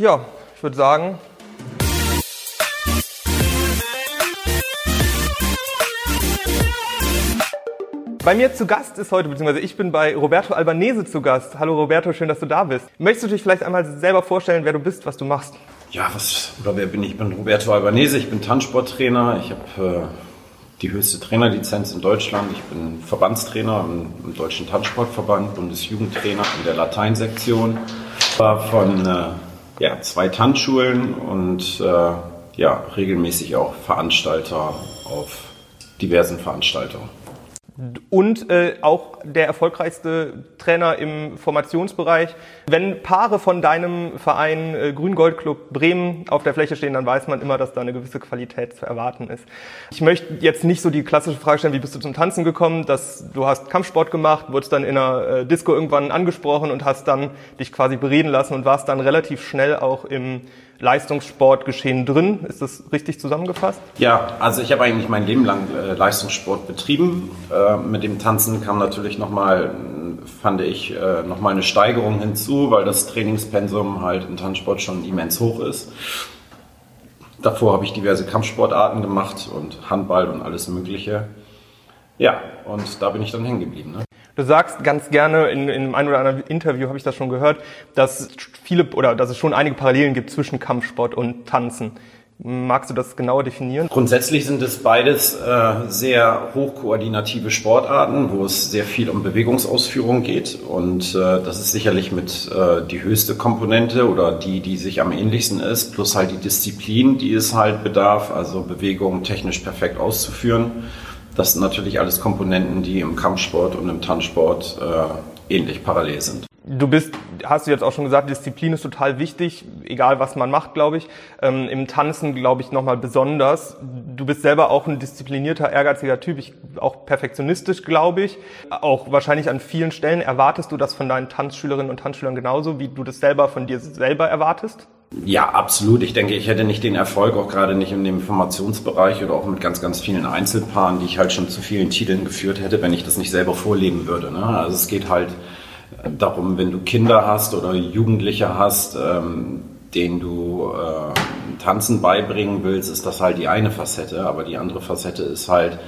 Ja, ich würde sagen, Bei mir zu Gast ist heute, beziehungsweise ich bin bei Roberto Albanese zu Gast. Hallo Roberto, schön, dass du da bist. Möchtest du dich vielleicht einmal selber vorstellen, wer du bist, was du machst? Ja, was oder wer bin ich? Ich bin Roberto Albanese, ich bin Tanzsporttrainer. Ich habe äh, die höchste Trainerlizenz in Deutschland. Ich bin Verbandstrainer im, im Deutschen Tanzsportverband, Bundesjugendtrainer in der Lateinsektion. War von äh, ja, zwei Tanzschulen und äh, ja, regelmäßig auch Veranstalter auf diversen Veranstaltungen und äh, auch der erfolgreichste Trainer im Formationsbereich. Wenn Paare von deinem Verein äh, Grün-Gold Club Bremen auf der Fläche stehen, dann weiß man immer, dass da eine gewisse Qualität zu erwarten ist. Ich möchte jetzt nicht so die klassische Frage stellen, wie bist du zum Tanzen gekommen, dass du hast Kampfsport gemacht, wurdest dann in einer äh, Disco irgendwann angesprochen und hast dann dich quasi bereden lassen und warst dann relativ schnell auch im Leistungssportgeschehen drin. Ist das richtig zusammengefasst? Ja, also ich habe eigentlich mein Leben lang äh, Leistungssport betrieben. Äh, mit dem Tanzen kam natürlich nochmal, fand ich, äh, nochmal eine Steigerung hinzu, weil das Trainingspensum halt im Tanzsport schon immens hoch ist. Davor habe ich diverse Kampfsportarten gemacht und Handball und alles Mögliche. Ja, und da bin ich dann hängen geblieben. Ne? Du sagst ganz gerne in, in einem oder anderen Interview habe ich das schon gehört, dass viele oder dass es schon einige Parallelen gibt zwischen Kampfsport und Tanzen. Magst du das genauer definieren? Grundsätzlich sind es beides äh, sehr hochkoordinative Sportarten, wo es sehr viel um Bewegungsausführung geht. Und äh, das ist sicherlich mit äh, die höchste Komponente oder die, die sich am ähnlichsten ist, plus halt die Disziplin, die es halt bedarf, also Bewegungen technisch perfekt auszuführen. Das sind natürlich alles Komponenten, die im Kampfsport und im Tanzsport äh, ähnlich parallel sind. Du bist, hast du jetzt auch schon gesagt, Disziplin ist total wichtig, egal was man macht, glaube ich. Ähm, Im Tanzen, glaube ich, nochmal besonders. Du bist selber auch ein disziplinierter, ehrgeiziger Typ, ich, auch perfektionistisch, glaube ich. Auch wahrscheinlich an vielen Stellen erwartest du das von deinen Tanzschülerinnen und Tanzschülern genauso, wie du das selber von dir selber erwartest? Ja, absolut. Ich denke, ich hätte nicht den Erfolg, auch gerade nicht in dem Formationsbereich oder auch mit ganz, ganz vielen Einzelpaaren, die ich halt schon zu vielen Titeln geführt hätte, wenn ich das nicht selber vorleben würde. Ne? Also es geht halt darum, wenn du Kinder hast oder Jugendliche hast, ähm, denen du äh, Tanzen beibringen willst, ist das halt die eine Facette. Aber die andere Facette ist halt,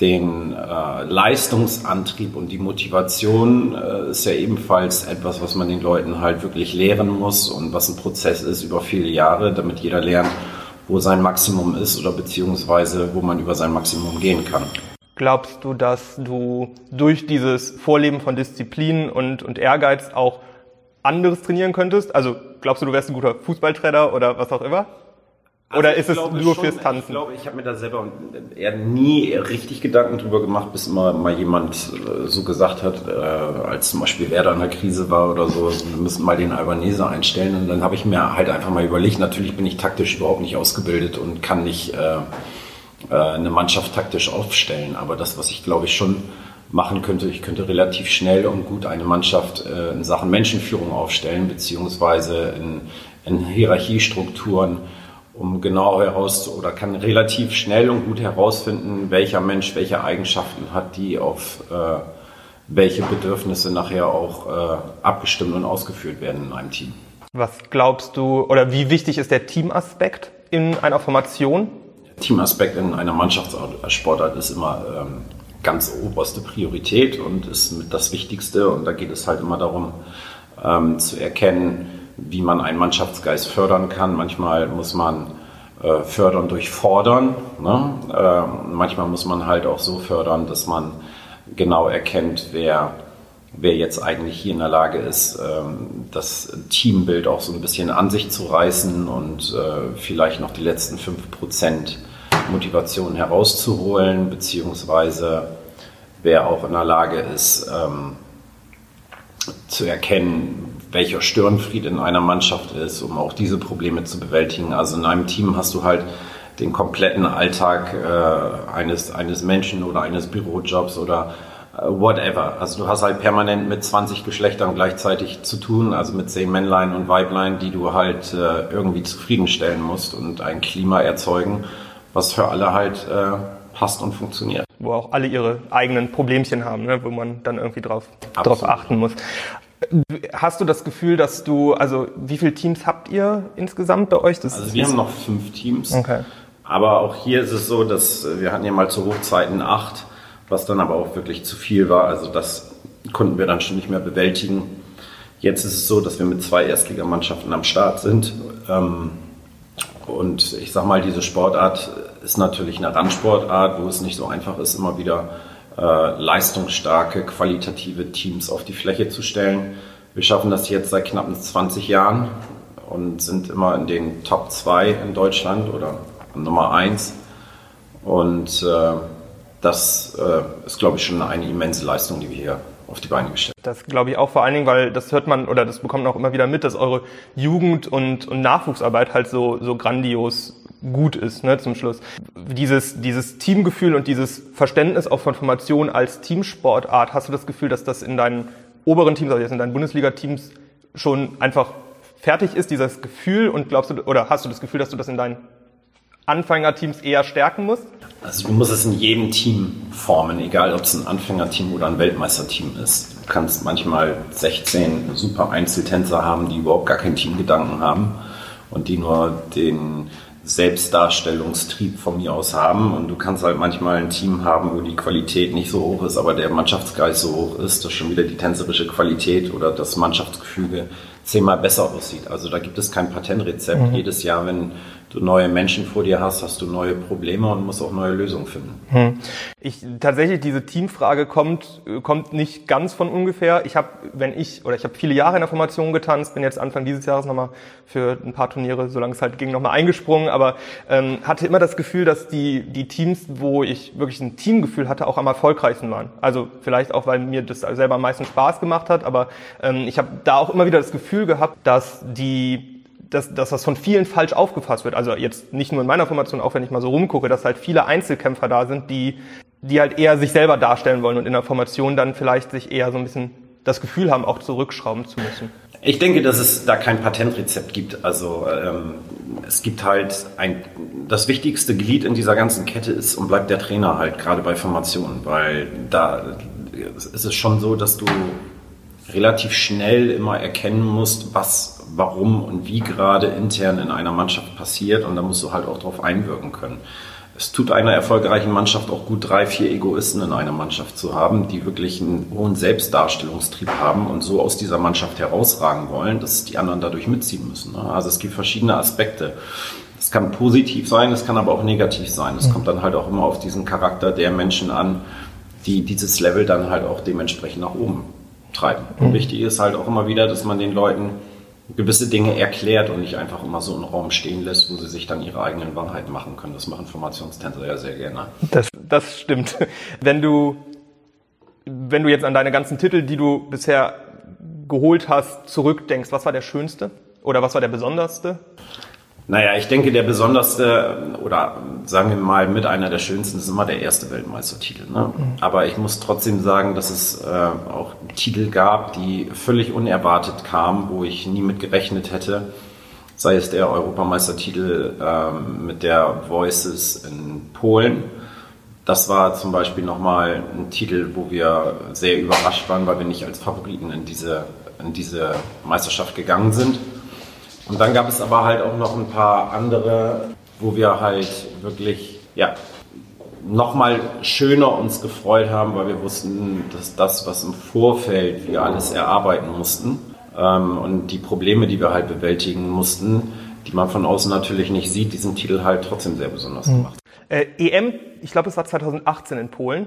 den äh, Leistungsantrieb und die Motivation äh, ist ja ebenfalls etwas, was man den Leuten halt wirklich lehren muss und was ein Prozess ist über viele Jahre, damit jeder lernt, wo sein Maximum ist oder beziehungsweise wo man über sein Maximum gehen kann. Glaubst du, dass du durch dieses Vorleben von Disziplin und, und Ehrgeiz auch anderes trainieren könntest? Also glaubst du, du wärst ein guter Fußballtrainer oder was auch immer? Also Oder ist es nur schon, fürs Tanzen? Ich glaube, ich habe mir da selber eher nie richtig Gedanken drüber gemacht, bis immer mal jemand äh, so gesagt hat, äh, als zum Beispiel Werder in der Krise war oder so, wir müssen mal den Albanese einstellen. Und dann habe ich mir halt einfach mal überlegt, natürlich bin ich taktisch überhaupt nicht ausgebildet und kann nicht äh, äh, eine Mannschaft taktisch aufstellen. Aber das, was ich glaube ich schon machen könnte, ich könnte relativ schnell und gut eine Mannschaft äh, in Sachen Menschenführung aufstellen, beziehungsweise in, in Hierarchiestrukturen um genau heraus oder kann relativ schnell und gut herausfinden, welcher Mensch welche Eigenschaften hat, die auf äh, welche Bedürfnisse nachher auch abgestimmt und ausgeführt werden in einem Team. Was glaubst du oder wie wichtig ist der Teamaspekt in einer Formation? Teamaspekt in einer Mannschaftssportart ist immer ähm, ganz oberste Priorität und ist mit das Wichtigste und da geht es halt immer darum ähm, zu erkennen, wie man einen Mannschaftsgeist fördern kann. Manchmal muss man äh, fördern durch Fordern. Ne? Äh, manchmal muss man halt auch so fördern, dass man genau erkennt, wer, wer jetzt eigentlich hier in der Lage ist, ähm, das Teambild auch so ein bisschen an sich zu reißen und äh, vielleicht noch die letzten 5% Motivation herauszuholen, beziehungsweise wer auch in der Lage ist, ähm, zu erkennen, welcher Störenfried in einer Mannschaft ist, um auch diese Probleme zu bewältigen. Also in einem Team hast du halt den kompletten Alltag äh, eines, eines Menschen oder eines Bürojobs oder äh, whatever. Also du hast halt permanent mit 20 Geschlechtern gleichzeitig zu tun, also mit zehn Männlein und Weiblein, die du halt äh, irgendwie zufriedenstellen musst und ein Klima erzeugen, was für alle halt äh, passt und funktioniert. Wo auch alle ihre eigenen Problemchen haben, ne, wo man dann irgendwie drauf, drauf achten muss. Hast du das Gefühl, dass du, also wie viele Teams habt ihr insgesamt bei euch? Das also wir haben noch fünf Teams. Okay. Aber auch hier ist es so, dass wir hatten ja mal zu Hochzeiten acht, was dann aber auch wirklich zu viel war. Also das konnten wir dann schon nicht mehr bewältigen. Jetzt ist es so, dass wir mit zwei Erstligamannschaften am Start sind. Ähm, und ich sag mal, diese Sportart ist natürlich eine Randsportart, wo es nicht so einfach ist, immer wieder äh, leistungsstarke, qualitative Teams auf die Fläche zu stellen. Wir schaffen das jetzt seit knapp 20 Jahren und sind immer in den Top 2 in Deutschland oder Nummer 1. Und äh, das äh, ist, glaube ich, schon eine immense Leistung, die wir hier auf die Beine gestellt. Das glaube ich auch vor allen Dingen, weil das hört man oder das bekommt man auch immer wieder mit, dass eure Jugend- und, und Nachwuchsarbeit halt so, so grandios gut ist, ne, zum Schluss. Dieses, dieses Teamgefühl und dieses Verständnis auch von Formation als Teamsportart, hast du das Gefühl, dass das in deinen oberen Teams, also jetzt in deinen Bundesliga-Teams schon einfach fertig ist, dieses Gefühl und glaubst du, oder hast du das Gefühl, dass du das in deinen Anfängerteams eher stärken musst? Also du musst es in jedem Team formen, egal ob es ein Anfängerteam oder ein Weltmeisterteam ist. Du kannst manchmal 16 super Einzeltänzer haben, die überhaupt gar keinen Teamgedanken haben und die nur den Selbstdarstellungstrieb von mir aus haben. Und du kannst halt manchmal ein Team haben, wo die Qualität nicht so hoch ist, aber der Mannschaftsgeist so hoch ist, dass schon wieder die tänzerische Qualität oder das Mannschaftsgefüge zehnmal besser aussieht. Also da gibt es kein Patentrezept. Mhm. Jedes Jahr, wenn du neue Menschen vor dir hast, hast du neue Probleme und musst auch neue Lösungen finden. Hm. Ich tatsächlich diese Teamfrage kommt kommt nicht ganz von ungefähr. Ich habe, wenn ich oder ich habe viele Jahre in der Formation getanzt, bin jetzt Anfang dieses Jahres nochmal für ein paar Turniere, solange es halt ging, nochmal eingesprungen, aber ähm, hatte immer das Gefühl, dass die die Teams, wo ich wirklich ein Teamgefühl hatte, auch am erfolgreichsten waren. Also vielleicht auch, weil mir das selber am meisten Spaß gemacht hat, aber ähm, ich habe da auch immer wieder das Gefühl gehabt, dass die dass, dass das von vielen falsch aufgefasst wird. Also jetzt nicht nur in meiner Formation, auch wenn ich mal so rumgucke, dass halt viele Einzelkämpfer da sind, die, die halt eher sich selber darstellen wollen und in der Formation dann vielleicht sich eher so ein bisschen das Gefühl haben, auch zurückschrauben zu müssen. Ich denke, dass es da kein Patentrezept gibt. Also ähm, es gibt halt ein, das wichtigste Glied in dieser ganzen Kette ist und bleibt der Trainer halt, gerade bei Formationen, weil da ist es schon so, dass du relativ schnell immer erkennen musst, was warum und wie gerade intern in einer Mannschaft passiert und da musst du halt auch darauf einwirken können. Es tut einer erfolgreichen Mannschaft auch gut, drei, vier Egoisten in einer Mannschaft zu haben, die wirklich einen hohen Selbstdarstellungstrieb haben und so aus dieser Mannschaft herausragen wollen, dass die anderen dadurch mitziehen müssen. Ne? Also es gibt verschiedene Aspekte. Es kann positiv sein, es kann aber auch negativ sein. Es kommt dann halt auch immer auf diesen Charakter der Menschen an, die dieses Level dann halt auch dementsprechend nach oben treiben. Und mhm. wichtig ist halt auch immer wieder, dass man den Leuten gewisse Dinge erklärt und nicht einfach immer so einen Raum stehen lässt, wo sie sich dann ihre eigenen Wahrheiten machen können. Das machen Formationstänzer ja sehr gerne. Das, das stimmt. Wenn du, wenn du jetzt an deine ganzen Titel, die du bisher geholt hast, zurückdenkst, was war der schönste oder was war der besonderste? Naja, ich denke, der besonderste oder sagen wir mal mit einer der schönsten ist immer der erste Weltmeistertitel. Ne? Mhm. Aber ich muss trotzdem sagen, dass es äh, auch Titel gab, die völlig unerwartet kamen, wo ich nie mit gerechnet hätte. Sei es der Europameistertitel ähm, mit der Voices in Polen. Das war zum Beispiel nochmal ein Titel, wo wir sehr überrascht waren, weil wir nicht als Favoriten in diese, in diese Meisterschaft gegangen sind. Und dann gab es aber halt auch noch ein paar andere, wo wir halt wirklich, ja, nochmal schöner uns gefreut haben, weil wir wussten, dass das, was im Vorfeld wir alles erarbeiten mussten ähm, und die Probleme, die wir halt bewältigen mussten, die man von außen natürlich nicht sieht, diesen Titel halt trotzdem sehr besonders mhm. gemacht. Äh, EM, ich glaube, es war 2018 in Polen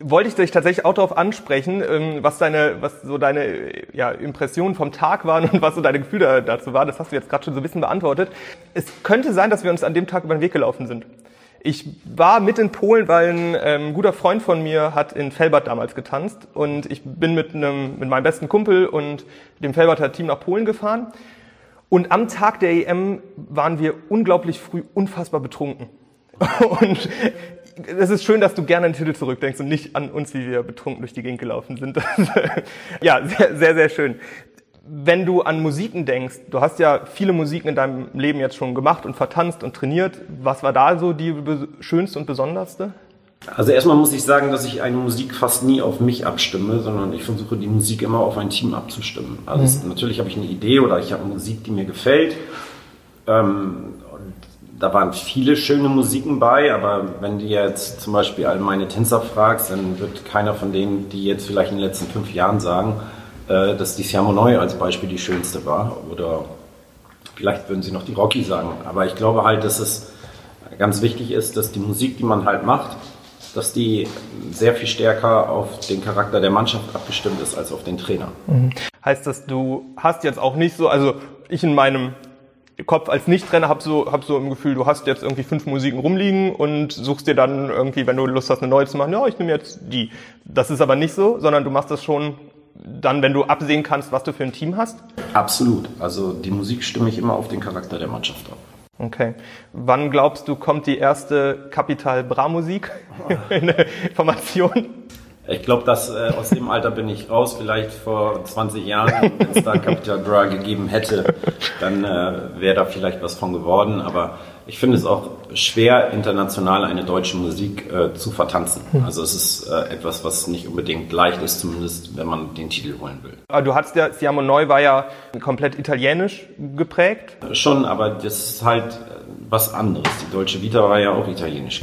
wollte ich dich tatsächlich auch darauf ansprechen, ähm, was deine, was so deine ja, Impressionen vom Tag waren und was so deine Gefühle dazu waren. Das hast du jetzt gerade schon so ein bisschen beantwortet. Es könnte sein, dass wir uns an dem Tag über den Weg gelaufen sind. Ich war mit in Polen, weil ein ähm, guter Freund von mir hat in Felbert damals getanzt und ich bin mit einem mit meinem besten Kumpel und dem Felberter Team nach Polen gefahren. Und am Tag der EM waren wir unglaublich früh unfassbar betrunken. Und es ist schön, dass du gerne an den Titel zurückdenkst und nicht an uns, wie wir betrunken durch die Gegend gelaufen sind. ja, sehr, sehr, sehr schön. Wenn du an Musiken denkst, du hast ja viele Musiken in deinem Leben jetzt schon gemacht und vertanzt und trainiert. Was war da so die schönste und besonderste? Also erstmal muss ich sagen, dass ich eine Musik fast nie auf mich abstimme, sondern ich versuche die Musik immer auf ein Team abzustimmen. Also mhm. natürlich habe ich eine Idee oder ich habe Musik, die mir gefällt. Ähm, da waren viele schöne Musiken bei, aber wenn du jetzt zum Beispiel all meine Tänzer fragst, dann wird keiner von denen, die jetzt vielleicht in den letzten fünf Jahren sagen, äh, dass die Siamo Neu als Beispiel die schönste war. Oder vielleicht würden sie noch die Rocky sagen. Aber ich glaube halt, dass es ganz wichtig ist, dass die Musik, die man halt macht, dass die sehr viel stärker auf den Charakter der Mannschaft abgestimmt ist als auf den Trainer. Mhm. Heißt das, du hast jetzt auch nicht so, also ich in meinem Kopf als Nicht-Trainer habe so, hab so im Gefühl, du hast jetzt irgendwie fünf Musiken rumliegen und suchst dir dann irgendwie, wenn du Lust hast, eine neue zu machen, ja, ich nehme jetzt die. Das ist aber nicht so, sondern du machst das schon dann, wenn du absehen kannst, was du für ein Team hast? Absolut. Also die Musik stimme ich immer auf den Charakter der Mannschaft ab. Okay. Wann glaubst du, kommt die erste Kapital Bra Musik in der Formation? Ich glaube, dass äh, aus dem Alter bin ich raus. Vielleicht vor 20 Jahren, wenn es da Capital Bra gegeben hätte, dann äh, wäre da vielleicht was von geworden. Aber ich finde es auch schwer, international eine deutsche Musik äh, zu vertanzen. Hm. Also es ist äh, etwas, was nicht unbedingt leicht ist, zumindest wenn man den Titel holen will. Aber du hattest ja, Siamo Neu war ja komplett italienisch geprägt. Schon, aber das ist halt äh, was anderes. Die deutsche Vita war ja auch italienisch.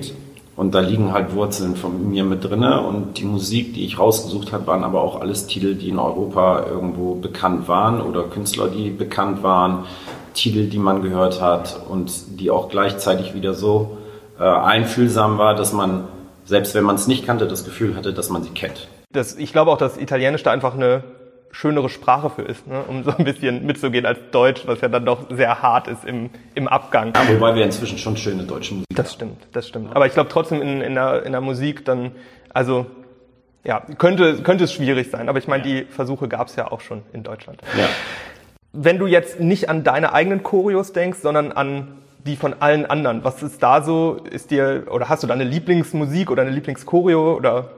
Und da liegen halt Wurzeln von mir mit drinne und die Musik, die ich rausgesucht habe, waren aber auch alles Titel, die in Europa irgendwo bekannt waren oder Künstler, die bekannt waren, Titel, die man gehört hat und die auch gleichzeitig wieder so äh, einfühlsam war, dass man, selbst wenn man es nicht kannte, das Gefühl hatte, dass man sie kennt. Das, ich glaube auch, dass Italienisch da einfach eine schönere Sprache für ist, ne? um so ein bisschen mitzugehen als Deutsch, was ja dann doch sehr hart ist im, im Abgang. Ja, wobei wir inzwischen schon schöne deutsche Musik haben. Das stimmt, das stimmt. Aber ich glaube trotzdem in, in, der, in der Musik dann, also ja, könnte, könnte es schwierig sein. Aber ich meine, ja. die Versuche gab es ja auch schon in Deutschland. Ja. Wenn du jetzt nicht an deine eigenen Choreos denkst, sondern an die von allen anderen, was ist da so? Ist dir, oder hast du da eine Lieblingsmusik oder eine Lieblingschoreo oder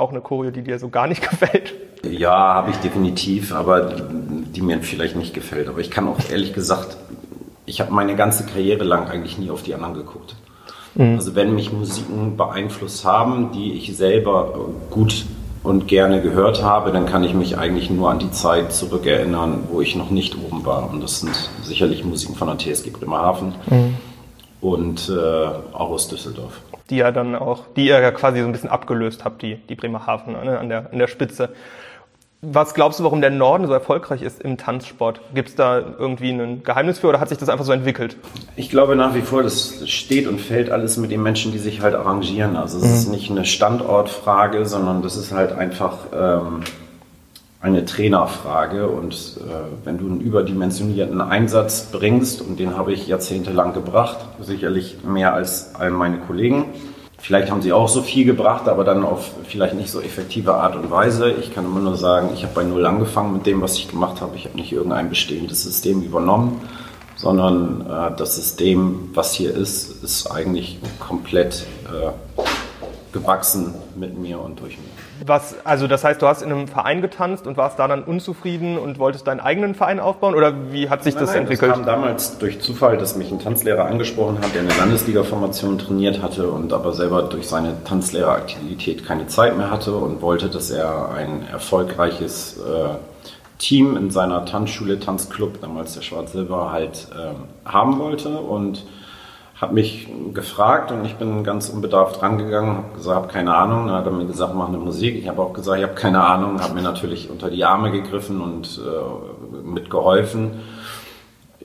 auch eine Choreo, die dir so gar nicht gefällt? Ja, habe ich definitiv, aber die, mir vielleicht nicht gefällt. Aber ich kann auch ehrlich gesagt, ich habe meine ganze Karriere lang eigentlich nie auf die anderen geguckt. Mhm. Also wenn mich Musiken beeinflusst haben, die ich selber gut und gerne gehört habe, dann kann ich mich eigentlich nur an die Zeit zurückerinnern, wo ich noch nicht oben war. Und das sind sicherlich Musiken von der TSG Bremerhaven mhm. und äh, auch aus Düsseldorf die ja dann auch, die ihr ja quasi so ein bisschen abgelöst habt, die, die Bremerhaven ne, an, der, an der Spitze. Was glaubst du, warum der Norden so erfolgreich ist im Tanzsport? Gibt es da irgendwie ein Geheimnis für oder hat sich das einfach so entwickelt? Ich glaube nach wie vor, das steht und fällt alles mit den Menschen, die sich halt arrangieren. Also es mhm. ist nicht eine Standortfrage, sondern das ist halt einfach ähm, eine Trainerfrage. Und äh, wenn du einen überdimensionierten Einsatz bringst, und den habe ich jahrzehntelang gebracht, sicherlich mehr als all meine Kollegen, Vielleicht haben sie auch so viel gebracht, aber dann auf vielleicht nicht so effektive Art und Weise. Ich kann immer nur sagen, ich habe bei Null angefangen mit dem, was ich gemacht habe. Ich habe nicht irgendein bestehendes System übernommen, sondern äh, das System, was hier ist, ist eigentlich komplett äh, gewachsen mit mir und durch mich. Was, also das heißt, du hast in einem Verein getanzt und warst da dann unzufrieden und wolltest deinen eigenen Verein aufbauen oder wie hat sich nein, das nein, entwickelt? Das kam damals durch Zufall, dass mich ein Tanzlehrer angesprochen hat, der eine Landesliga-Formation trainiert hatte und aber selber durch seine Tanzlehreraktivität keine Zeit mehr hatte und wollte, dass er ein erfolgreiches äh, Team in seiner Tanzschule, Tanzclub, damals der Schwarz-Silber, halt äh, haben wollte und hat mich gefragt und ich bin ganz unbedarft rangegangen, habe gesagt, habe keine Ahnung. Dann hat er mir gesagt, mach eine Musik. Ich habe auch gesagt, ich habe keine Ahnung, habe mir natürlich unter die Arme gegriffen und äh, mitgeholfen.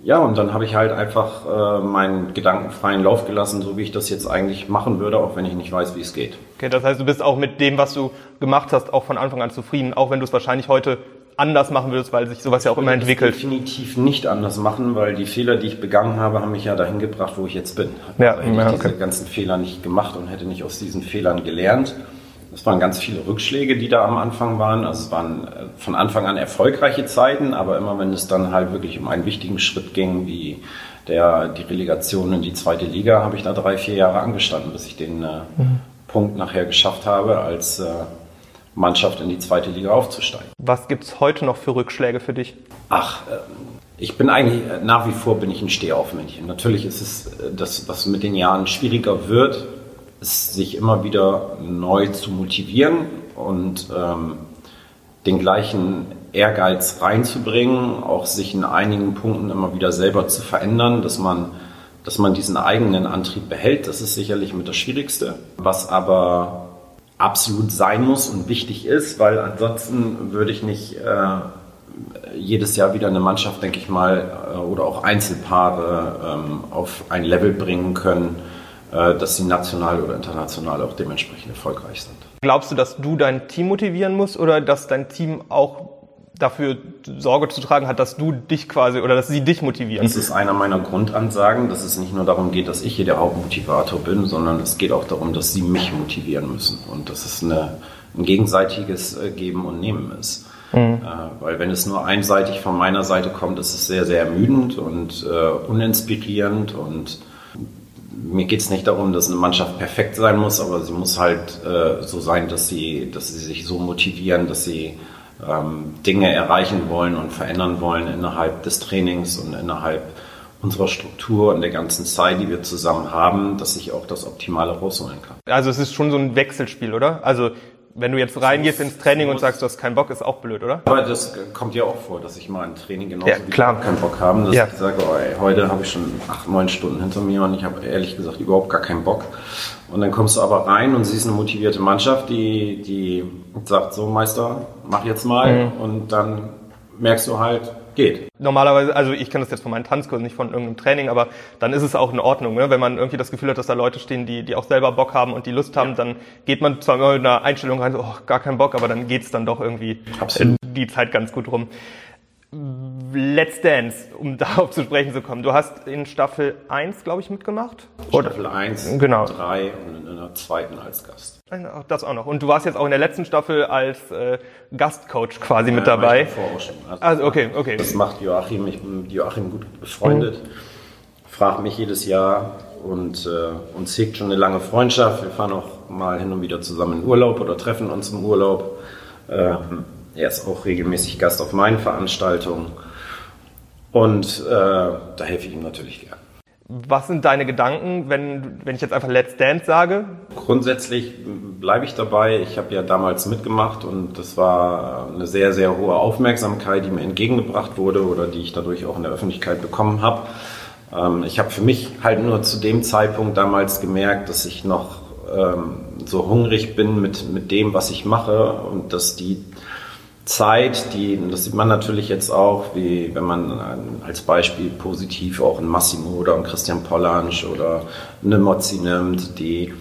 Ja, und dann habe ich halt einfach äh, meinen gedankenfreien Lauf gelassen, so wie ich das jetzt eigentlich machen würde, auch wenn ich nicht weiß, wie es geht. Okay, das heißt, du bist auch mit dem, was du gemacht hast, auch von Anfang an zufrieden, auch wenn du es wahrscheinlich heute anders machen würdest, weil sich sowas ja auch immer entwickelt. Ich definitiv nicht anders machen, weil die Fehler, die ich begangen habe, haben mich ja dahin gebracht, wo ich jetzt bin. Ja, hätte ja, ich diese ganzen Fehler nicht gemacht und hätte nicht aus diesen Fehlern gelernt. Es waren ganz viele Rückschläge, die da am Anfang waren. Also es waren äh, von Anfang an erfolgreiche Zeiten, aber immer wenn es dann halt wirklich um einen wichtigen Schritt ging, wie der, die Relegation in die zweite Liga, habe ich da drei, vier Jahre angestanden, bis ich den äh, mhm. Punkt nachher geschafft habe, als äh, Mannschaft in die zweite Liga aufzusteigen. Was gibt es heute noch für Rückschläge für dich? Ach, ähm, ich bin eigentlich, äh, nach wie vor bin ich ein Stehaufmännchen. Natürlich ist es, äh, das, was mit den Jahren schwieriger wird, sich immer wieder neu zu motivieren und ähm, den gleichen Ehrgeiz reinzubringen, auch sich in einigen Punkten immer wieder selber zu verändern, dass man, dass man diesen eigenen Antrieb behält. Das ist sicherlich mit das Schwierigste. Was aber absolut sein muss und wichtig ist, weil ansonsten würde ich nicht äh, jedes Jahr wieder eine Mannschaft, denke ich mal, äh, oder auch Einzelpaare ähm, auf ein Level bringen können, äh, dass sie national oder international auch dementsprechend erfolgreich sind. Glaubst du, dass du dein Team motivieren musst oder dass dein Team auch dafür Sorge zu tragen hat, dass du dich quasi oder dass sie dich motivieren? Das ist einer meiner Grundansagen, dass es nicht nur darum geht, dass ich hier der Hauptmotivator bin, sondern es geht auch darum, dass sie mich motivieren müssen und dass es eine, ein gegenseitiges äh, Geben und Nehmen ist. Mhm. Äh, weil wenn es nur einseitig von meiner Seite kommt, ist es sehr, sehr ermüdend und äh, uninspirierend und mir geht es nicht darum, dass eine Mannschaft perfekt sein muss, aber sie muss halt äh, so sein, dass sie, dass sie sich so motivieren, dass sie ähm, Dinge erreichen wollen und verändern wollen innerhalb des Trainings und innerhalb unserer Struktur und der ganzen Zeit, die wir zusammen haben, dass ich auch das Optimale rausholen kann. Also es ist schon so ein Wechselspiel, oder? Also wenn du jetzt reingehst ins Training und sagst, du hast keinen Bock, ist auch blöd, oder? Aber das kommt ja auch vor, dass ich mal ein Training genauso ja, klar. keinen Bock habe. Dass ja. ich sage, oh, ey, heute habe ich schon acht, neun Stunden hinter mir und ich habe ehrlich gesagt überhaupt gar keinen Bock. Und dann kommst du aber rein und siehst eine motivierte Mannschaft, die, die sagt, so Meister, mach jetzt mal. Mhm. Und dann merkst du halt, geht. Normalerweise, also ich kenne das jetzt von meinen Tanzkursen, nicht von irgendeinem Training, aber dann ist es auch in Ordnung, ne? wenn man irgendwie das Gefühl hat, dass da Leute stehen, die, die auch selber Bock haben und die Lust haben, ja. dann geht man zwar immer mit einer Einstellung rein, so, oh, gar keinen Bock, aber dann geht's dann doch irgendwie Absolut. die Zeit ganz gut rum. Let's Dance, um darauf zu sprechen zu kommen. Du hast in Staffel 1, glaube ich, mitgemacht? Staffel 1, genau. 3 und in der zweiten als Gast. Das auch noch. Und du warst jetzt auch in der letzten Staffel als äh, Gastcoach quasi ja, mit dabei. Ich auch schon. Also, also, okay, okay. Das macht Joachim. Ich bin mit Joachim gut befreundet. Mhm. Fragt mich jedes Jahr und äh, uns hegt schon eine lange Freundschaft. Wir fahren auch mal hin und wieder zusammen in Urlaub oder treffen uns im Urlaub. Ähm, er ist auch regelmäßig Gast auf meinen Veranstaltungen. Und äh, da helfe ich ihm natürlich gern. Was sind deine Gedanken, wenn, wenn ich jetzt einfach Let's Dance sage? Grundsätzlich bleibe ich dabei. Ich habe ja damals mitgemacht und das war eine sehr, sehr hohe Aufmerksamkeit, die mir entgegengebracht wurde oder die ich dadurch auch in der Öffentlichkeit bekommen habe. Ähm, ich habe für mich halt nur zu dem Zeitpunkt damals gemerkt, dass ich noch ähm, so hungrig bin mit, mit dem, was ich mache und dass die Zeit, die, das sieht man natürlich jetzt auch, wie wenn man als Beispiel positiv auch einen Massimo oder einen Christian Pollansch oder eine Mozzi nimmt, die,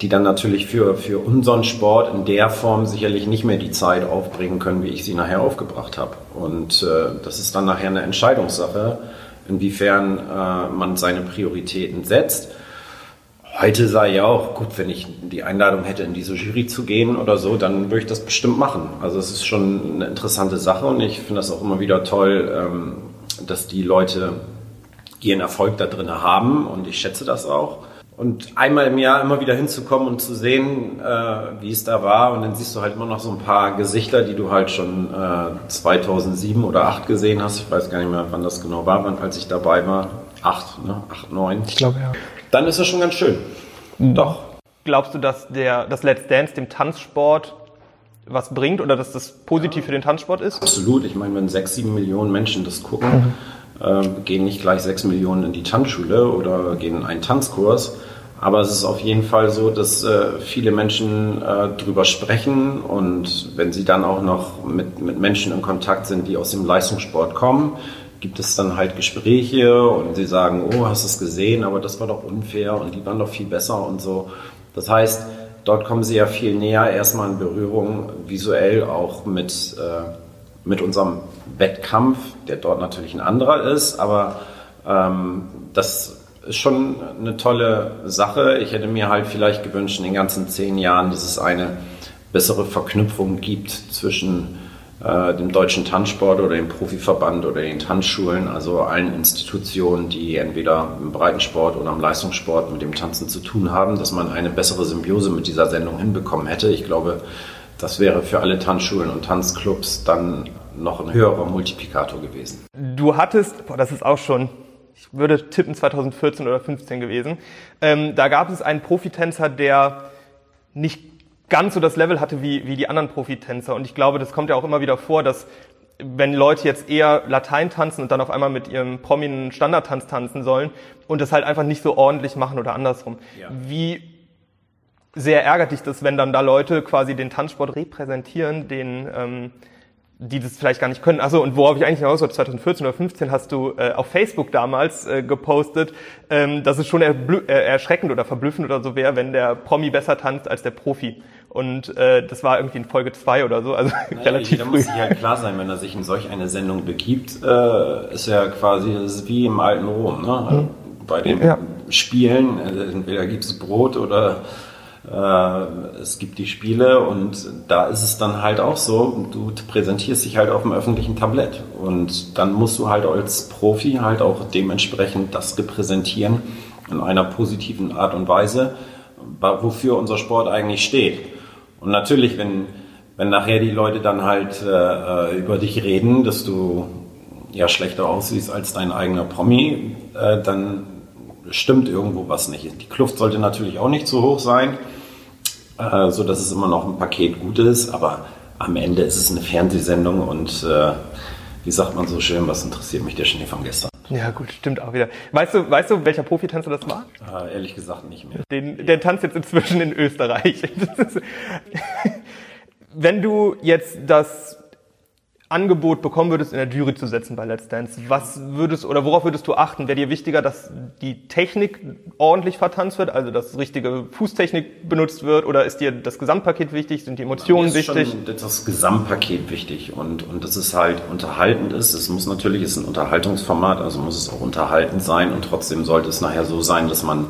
die dann natürlich für, für unseren Sport in der Form sicherlich nicht mehr die Zeit aufbringen können, wie ich sie nachher aufgebracht habe. Und äh, das ist dann nachher eine Entscheidungssache, inwiefern äh, man seine Prioritäten setzt. Heute sei ja auch gut, wenn ich die Einladung hätte, in diese Jury zu gehen oder so, dann würde ich das bestimmt machen. Also es ist schon eine interessante Sache und ich finde das auch immer wieder toll, ähm, dass die Leute ihren Erfolg da drin haben und ich schätze das auch. Und einmal im Jahr immer wieder hinzukommen und zu sehen, äh, wie es da war und dann siehst du halt immer noch so ein paar Gesichter, die du halt schon 2007 oder 2008 gesehen hast. Ich weiß gar nicht mehr, wann das genau war, wann, als ich dabei war. Acht, ne? Acht, neun. Ich glaube ja dann ist das schon ganz schön. Doch. Glaubst du, dass der, das Let's Dance dem Tanzsport was bringt oder dass das positiv für den Tanzsport ist? Absolut. Ich meine, wenn sechs, sieben Millionen Menschen das gucken, mhm. äh, gehen nicht gleich sechs Millionen in die Tanzschule oder gehen in einen Tanzkurs. Aber es ist auf jeden Fall so, dass äh, viele Menschen äh, drüber sprechen und wenn sie dann auch noch mit, mit Menschen in Kontakt sind, die aus dem Leistungssport kommen, gibt es dann halt Gespräche und sie sagen, oh, hast du es gesehen, aber das war doch unfair und die waren doch viel besser und so. Das heißt, dort kommen sie ja viel näher erstmal in Berührung visuell auch mit, äh, mit unserem Wettkampf, der dort natürlich ein anderer ist, aber ähm, das ist schon eine tolle Sache. Ich hätte mir halt vielleicht gewünscht in den ganzen zehn Jahren, dass es eine bessere Verknüpfung gibt zwischen äh, dem deutschen Tanzsport oder dem Profiverband oder den Tanzschulen, also allen Institutionen, die entweder im Breitensport oder im Leistungssport mit dem Tanzen zu tun haben, dass man eine bessere Symbiose mit dieser Sendung hinbekommen hätte. Ich glaube, das wäre für alle Tanzschulen und Tanzclubs dann noch ein höherer Multiplikator gewesen. Du hattest, boah, das ist auch schon ich würde tippen 2014 oder 15 gewesen. Ähm, da gab es einen Profitänzer, der nicht ganz so das Level hatte wie, wie die anderen Profitänzer. Und ich glaube, das kommt ja auch immer wieder vor, dass wenn Leute jetzt eher Latein tanzen und dann auf einmal mit ihrem prominenten Standardtanz tanzen sollen und das halt einfach nicht so ordentlich machen oder andersrum. Ja. Wie sehr ärgert dich das, wenn dann da Leute quasi den Tanzsport repräsentieren, den ähm, die das vielleicht gar nicht können. Achso, und worauf ich eigentlich hinaus wollte, 2014 oder 15 hast du äh, auf Facebook damals äh, gepostet, ähm, dass es schon äh, erschreckend oder verblüffend oder so wäre, wenn der Promi besser tanzt als der Profi. Und äh, das war irgendwie in Folge 2 oder so, also naja, relativ Da früh. muss sich ja klar sein, wenn er sich in solch eine Sendung begibt, äh, ist ja quasi ist wie im alten Rom. Ne? Mhm. Bei den ja. Spielen, äh, entweder gibt es Brot oder es gibt die Spiele und da ist es dann halt auch so, du präsentierst dich halt auf dem öffentlichen Tablett und dann musst du halt als Profi halt auch dementsprechend das repräsentieren in einer positiven Art und Weise, wofür unser Sport eigentlich steht. Und natürlich, wenn, wenn nachher die Leute dann halt äh, über dich reden, dass du ja schlechter aussiehst als dein eigener Promi, äh, dann stimmt irgendwo was nicht. Die Kluft sollte natürlich auch nicht zu hoch sein, äh, so dass es immer noch ein Paket gut ist, aber am Ende ist es eine Fernsehsendung und äh, wie sagt man so schön, was interessiert mich der Schnee von gestern? Ja, gut, stimmt auch wieder. Weißt du, weißt du, welcher Profitänzer das war? Äh, ehrlich gesagt nicht mehr. Den, der tanzt jetzt inzwischen in Österreich. Wenn du jetzt das Angebot bekommen würdest, in der Jury zu setzen bei Let's Dance, was würdest oder worauf würdest du achten? Wäre dir wichtiger, dass die Technik ordentlich vertanzt wird, also dass richtige Fußtechnik benutzt wird, oder ist dir das Gesamtpaket wichtig? Sind die Emotionen ist wichtig? Schon das Gesamtpaket wichtig und und dass es halt unterhaltend ist. Es muss natürlich ist ein Unterhaltungsformat, also muss es auch unterhaltend sein und trotzdem sollte es nachher so sein, dass man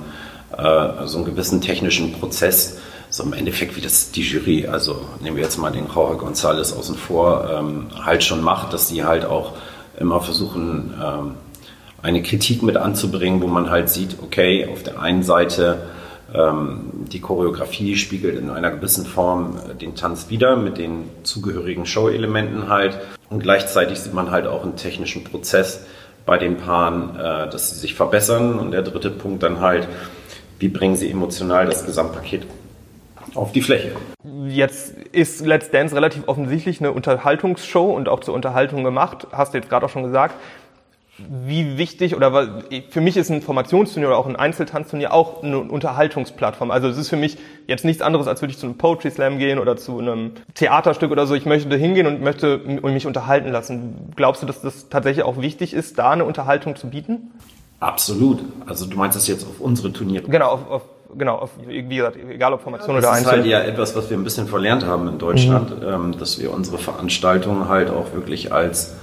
äh, so einen gewissen technischen Prozess so im Endeffekt wie das die Jury, also nehmen wir jetzt mal den Jorge González außen vor, ähm, halt schon macht, dass die halt auch immer versuchen, ähm, eine Kritik mit anzubringen, wo man halt sieht, okay, auf der einen Seite ähm, die Choreografie spiegelt in einer gewissen Form äh, den Tanz wieder mit den zugehörigen Show-Elementen halt. Und gleichzeitig sieht man halt auch einen technischen Prozess bei den Paaren, äh, dass sie sich verbessern. Und der dritte Punkt dann halt, wie bringen sie emotional das Gesamtpaket auf die Fläche. Jetzt ist Let's Dance relativ offensichtlich eine Unterhaltungsshow und auch zur Unterhaltung gemacht, hast du jetzt gerade auch schon gesagt. Wie wichtig oder für mich ist ein Formationsturnier oder auch ein Einzeltanzturnier auch eine Unterhaltungsplattform. Also es ist für mich jetzt nichts anderes, als würde ich zu einem Poetry Slam gehen oder zu einem Theaterstück oder so. Ich möchte hingehen und möchte mich unterhalten lassen. Glaubst du, dass das tatsächlich auch wichtig ist, da eine Unterhaltung zu bieten? Absolut. Also du meinst das jetzt auf unsere Turniere? Genau, auf, auf genau, auf, wie gesagt, egal ob Formation ja, oder Einzel. Das ist halt ja etwas, was wir ein bisschen verlernt haben in Deutschland, mhm. ähm, dass wir unsere Veranstaltungen halt auch wirklich als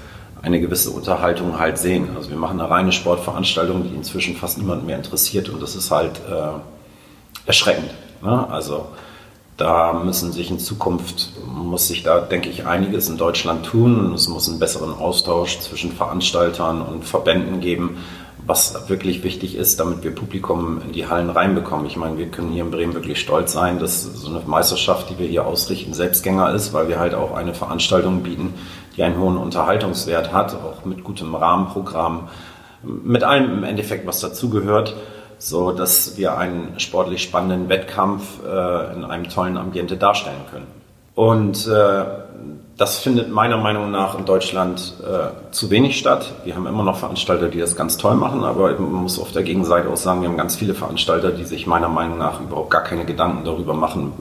eine gewisse Unterhaltung halt sehen. Also wir machen eine reine Sportveranstaltung, die inzwischen fast niemand mehr interessiert und das ist halt äh, erschreckend. Ne? Also da müssen sich in Zukunft, muss sich da, denke ich, einiges in Deutschland tun. Es muss einen besseren Austausch zwischen Veranstaltern und Verbänden geben, was wirklich wichtig ist, damit wir Publikum in die Hallen reinbekommen. Ich meine, wir können hier in Bremen wirklich stolz sein, dass so eine Meisterschaft, die wir hier ausrichten, Selbstgänger ist, weil wir halt auch eine Veranstaltung bieten, die einen hohen Unterhaltungswert hat, auch mit gutem Rahmenprogramm, mit allem im Endeffekt, was dazugehört, so dass wir einen sportlich spannenden Wettkampf äh, in einem tollen Ambiente darstellen können. Und äh, das findet meiner Meinung nach in Deutschland äh, zu wenig statt. Wir haben immer noch Veranstalter, die das ganz toll machen, aber man muss auf der Gegenseite auch sagen, wir haben ganz viele Veranstalter, die sich meiner Meinung nach überhaupt gar keine Gedanken darüber machen,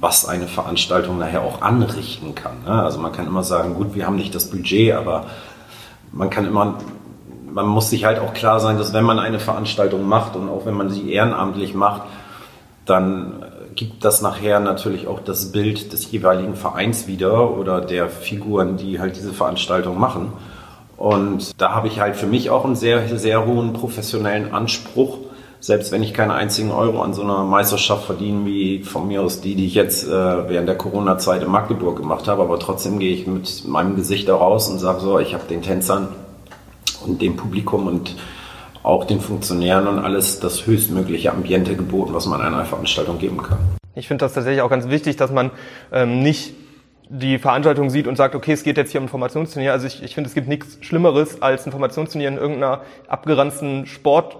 was eine Veranstaltung nachher auch anrichten kann. Ne? Also man kann immer sagen, gut, wir haben nicht das Budget, aber man kann immer, man muss sich halt auch klar sein, dass wenn man eine Veranstaltung macht und auch wenn man sie ehrenamtlich macht, dann gibt das nachher natürlich auch das Bild des jeweiligen Vereins wieder oder der Figuren, die halt diese Veranstaltung machen. Und da habe ich halt für mich auch einen sehr, sehr hohen professionellen Anspruch, selbst wenn ich keinen einzigen Euro an so einer Meisterschaft verdiene, wie von mir aus die, die ich jetzt äh, während der Corona-Zeit in Magdeburg gemacht habe, aber trotzdem gehe ich mit meinem Gesicht da raus und sage so, ich habe den Tänzern und dem Publikum und auch den Funktionären und alles das höchstmögliche Ambiente geboten, was man einer Veranstaltung geben kann. Ich finde das tatsächlich auch ganz wichtig, dass man ähm, nicht die Veranstaltung sieht und sagt, okay, es geht jetzt hier um Informationsturnier. Also ich, ich finde, es gibt nichts Schlimmeres als Informationsturnier in irgendeiner abgeranzten Sport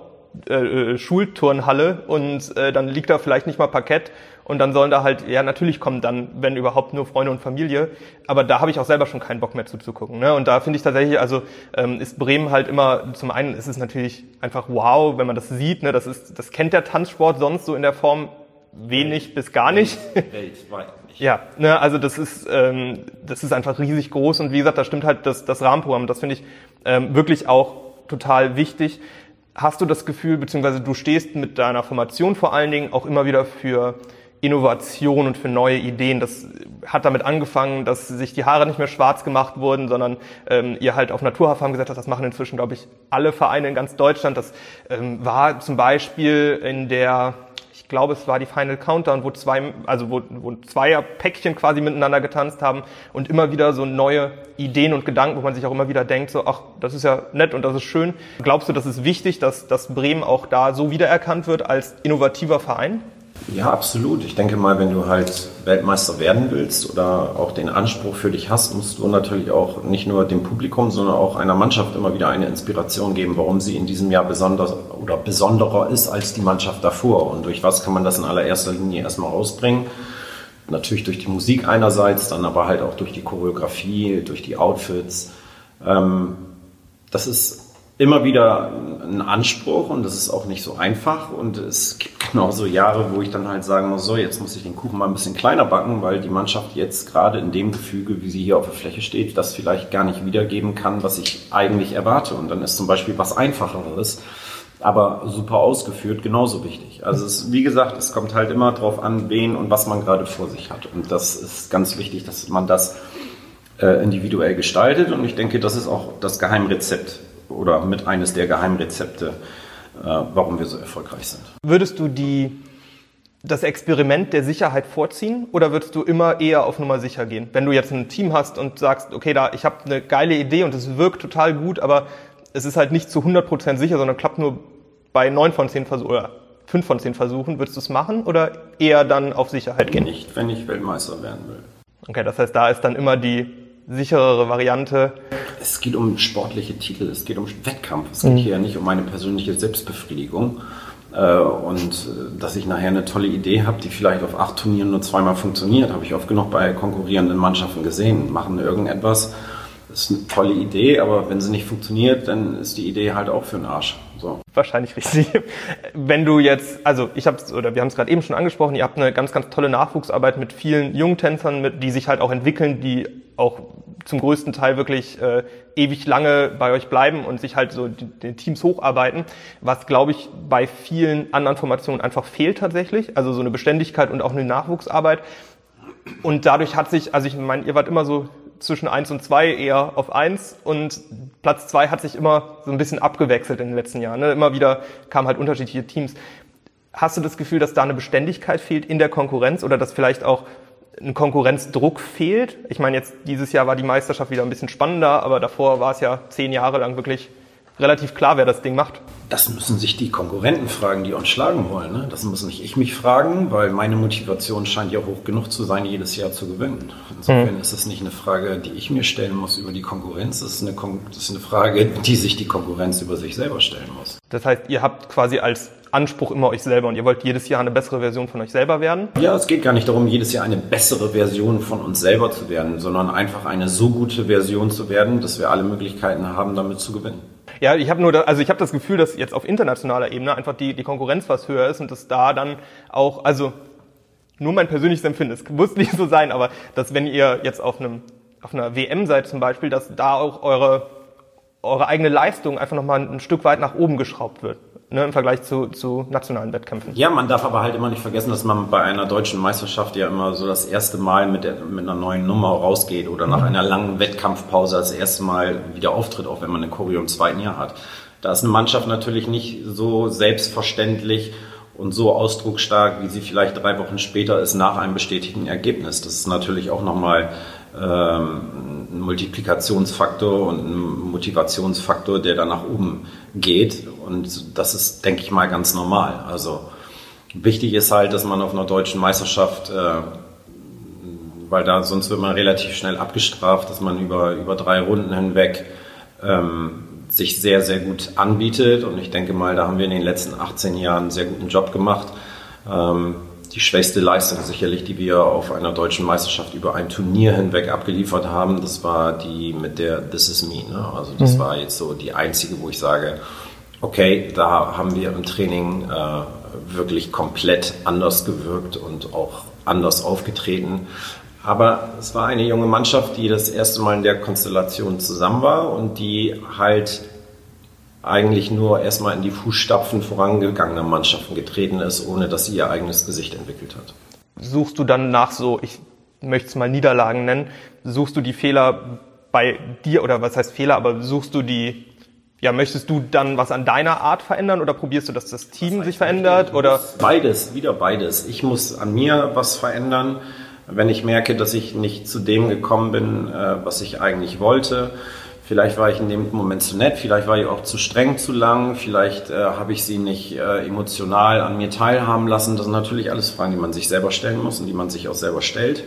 äh, äh, Schulturnhalle und äh, dann liegt da vielleicht nicht mal Parkett und dann sollen da halt, ja natürlich kommen dann, wenn überhaupt, nur Freunde und Familie, aber da habe ich auch selber schon keinen Bock mehr zuzugucken. Ne? Und da finde ich tatsächlich, also ähm, ist Bremen halt immer, zum einen ist es natürlich einfach wow, wenn man das sieht, ne? das, ist, das kennt der Tanzsport sonst so in der Form wenig bis gar nicht. Weltweit nicht. Ja, ne, also das ist, ähm, das ist einfach riesig groß und wie gesagt, da stimmt halt das, das Rahmenprogramm. Das finde ich ähm, wirklich auch total wichtig. Hast du das Gefühl, beziehungsweise du stehst mit deiner Formation vor allen Dingen auch immer wieder für Innovation und für neue Ideen. Das hat damit angefangen, dass sich die Haare nicht mehr schwarz gemacht wurden, sondern ähm, ihr halt auf Naturhaarfarben gesagt habt, das machen inzwischen, glaube ich, alle Vereine in ganz Deutschland. Das ähm, war zum Beispiel in der ich glaube, es war die Final Countdown, wo zwei, also wo, wo zweier Päckchen quasi miteinander getanzt haben und immer wieder so neue Ideen und Gedanken, wo man sich auch immer wieder denkt, so, ach, das ist ja nett und das ist schön. Glaubst du, das ist wichtig, dass, dass Bremen auch da so wiedererkannt wird als innovativer Verein? Ja, absolut. Ich denke mal, wenn du halt Weltmeister werden willst oder auch den Anspruch für dich hast, musst du natürlich auch nicht nur dem Publikum, sondern auch einer Mannschaft immer wieder eine Inspiration geben, warum sie in diesem Jahr besonders oder besonderer ist als die Mannschaft davor. Und durch was kann man das in allererster Linie erstmal rausbringen? Natürlich durch die Musik einerseits, dann aber halt auch durch die Choreografie, durch die Outfits. Ähm, das ist immer wieder ein Anspruch und das ist auch nicht so einfach. Und es gibt genauso Jahre, wo ich dann halt sagen muss, so, jetzt muss ich den Kuchen mal ein bisschen kleiner backen, weil die Mannschaft jetzt gerade in dem Gefüge, wie sie hier auf der Fläche steht, das vielleicht gar nicht wiedergeben kann, was ich eigentlich erwarte. Und dann ist zum Beispiel was Einfacheres, aber super ausgeführt, genauso wichtig. Also es, wie gesagt, es kommt halt immer drauf an, wen und was man gerade vor sich hat. Und das ist ganz wichtig, dass man das äh, individuell gestaltet. Und ich denke, das ist auch das Geheimrezept oder mit eines der Geheimrezepte, äh, warum wir so erfolgreich sind. Würdest du die, das Experiment der Sicherheit vorziehen oder würdest du immer eher auf Nummer sicher gehen? Wenn du jetzt ein Team hast und sagst, okay, da ich habe eine geile Idee und es wirkt total gut, aber es ist halt nicht zu 100% sicher, sondern klappt nur bei 9 von 10 Versuchen oder 5 von 10 Versuchen, würdest du es machen oder eher dann auf Sicherheit gehen? Nicht, wenn ich Weltmeister werden will. Okay, das heißt, da ist dann immer die sicherere Variante. Es geht um sportliche Titel, es geht um Wettkampf. Es geht mhm. hier ja nicht um meine persönliche Selbstbefriedigung. Äh, und äh, dass ich nachher eine tolle Idee habe, die vielleicht auf acht Turnieren nur zweimal funktioniert, habe ich oft genug bei konkurrierenden Mannschaften gesehen. Machen irgendetwas, ist eine tolle Idee, aber wenn sie nicht funktioniert, dann ist die Idee halt auch für den Arsch. So. Wahrscheinlich richtig. Wenn du jetzt, also ich habe oder wir haben es gerade eben schon angesprochen, ihr habt eine ganz, ganz tolle Nachwuchsarbeit mit vielen jungen Tänzern, mit, die sich halt auch entwickeln, die auch zum größten Teil wirklich äh, ewig lange bei euch bleiben und sich halt so den Teams hocharbeiten, was glaube ich bei vielen anderen Formationen einfach fehlt tatsächlich, also so eine Beständigkeit und auch eine Nachwuchsarbeit. Und dadurch hat sich, also ich meine, ihr wart immer so zwischen eins und zwei eher auf eins und Platz zwei hat sich immer so ein bisschen abgewechselt in den letzten Jahren. Ne? Immer wieder kamen halt unterschiedliche Teams. Hast du das Gefühl, dass da eine Beständigkeit fehlt in der Konkurrenz oder dass vielleicht auch ein Konkurrenzdruck fehlt? Ich meine, jetzt dieses Jahr war die Meisterschaft wieder ein bisschen spannender, aber davor war es ja zehn Jahre lang wirklich relativ klar, wer das Ding macht. Das müssen sich die Konkurrenten fragen, die uns schlagen wollen. Ne? Das muss nicht ich mich fragen, weil meine Motivation scheint ja hoch genug zu sein, jedes Jahr zu gewinnen. Insofern mhm. ist es nicht eine Frage, die ich mir stellen muss über die Konkurrenz. Das ist, eine das ist eine Frage, die sich die Konkurrenz über sich selber stellen muss. Das heißt, ihr habt quasi als Anspruch immer euch selber und ihr wollt jedes Jahr eine bessere Version von euch selber werden? Ja, es geht gar nicht darum, jedes Jahr eine bessere Version von uns selber zu werden, sondern einfach eine so gute Version zu werden, dass wir alle Möglichkeiten haben, damit zu gewinnen. Ja, ich habe nur, da, also ich habe das Gefühl, dass jetzt auf internationaler Ebene einfach die, die Konkurrenz was höher ist und dass da dann auch, also nur mein persönliches Empfinden, es muss nicht so sein, aber dass wenn ihr jetzt auf einem auf einer WM seid zum Beispiel, dass da auch eure eure eigene Leistung einfach nochmal ein Stück weit nach oben geschraubt wird ne, im Vergleich zu, zu nationalen Wettkämpfen. Ja, man darf aber halt immer nicht vergessen, dass man bei einer deutschen Meisterschaft ja immer so das erste Mal mit, der, mit einer neuen Nummer rausgeht oder nach mhm. einer langen Wettkampfpause das erste Mal wieder auftritt, auch wenn man eine Choreo im zweiten Jahr hat. Da ist eine Mannschaft natürlich nicht so selbstverständlich und so ausdrucksstark, wie sie vielleicht drei Wochen später ist nach einem bestätigten Ergebnis. Das ist natürlich auch nochmal ähm, ein Multiplikationsfaktor und ein Motivationsfaktor, der dann nach oben geht. Und das ist, denke ich mal, ganz normal. Also wichtig ist halt, dass man auf einer deutschen Meisterschaft äh, weil da sonst wird man relativ schnell abgestraft, dass man über, über drei Runden hinweg ähm, sich sehr, sehr gut anbietet. Und ich denke mal, da haben wir in den letzten 18 Jahren einen sehr guten Job gemacht. Ähm, die schwächste Leistung sicherlich, die wir auf einer deutschen Meisterschaft über ein Turnier hinweg abgeliefert haben, das war die mit der This Is Me. Ne? Also das mhm. war jetzt so die einzige, wo ich sage, okay, da haben wir im Training äh, wirklich komplett anders gewirkt und auch anders aufgetreten. Aber es war eine junge Mannschaft, die das erste Mal in der Konstellation zusammen war und die halt eigentlich nur erstmal in die Fußstapfen vorangegangener Mannschaften getreten ist, ohne dass sie ihr eigenes Gesicht entwickelt hat. Suchst du dann nach so, ich möchte es mal Niederlagen nennen, suchst du die Fehler bei dir oder was heißt Fehler, aber suchst du die, ja, möchtest du dann was an deiner Art verändern oder probierst du, dass das Team sich verändert oder? Beides, wieder beides. Ich muss an mir was verändern, wenn ich merke, dass ich nicht zu dem gekommen bin, äh, was ich eigentlich wollte Vielleicht war ich in dem Moment zu nett, vielleicht war ich auch zu streng zu lang, vielleicht äh, habe ich sie nicht äh, emotional an mir teilhaben lassen. Das sind natürlich alles Fragen, die man sich selber stellen muss und die man sich auch selber stellt.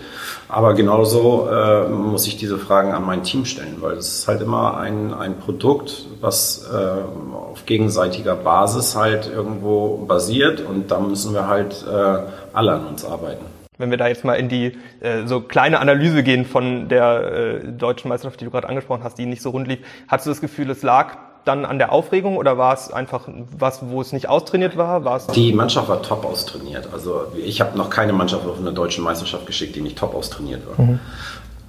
Aber genauso äh, muss ich diese Fragen an mein Team stellen, weil es ist halt immer ein, ein Produkt, was äh, auf gegenseitiger Basis halt irgendwo basiert und da müssen wir halt äh, alle an uns arbeiten wenn wir da jetzt mal in die äh, so kleine Analyse gehen von der äh, deutschen Meisterschaft, die du gerade angesprochen hast, die nicht so rund lief, hast du das Gefühl, es lag dann an der Aufregung oder war es einfach was, wo es nicht austrainiert war? war es die Mannschaft war top austrainiert. Also ich habe noch keine Mannschaft auf eine deutsche Meisterschaft geschickt, die nicht top austrainiert war. Mhm.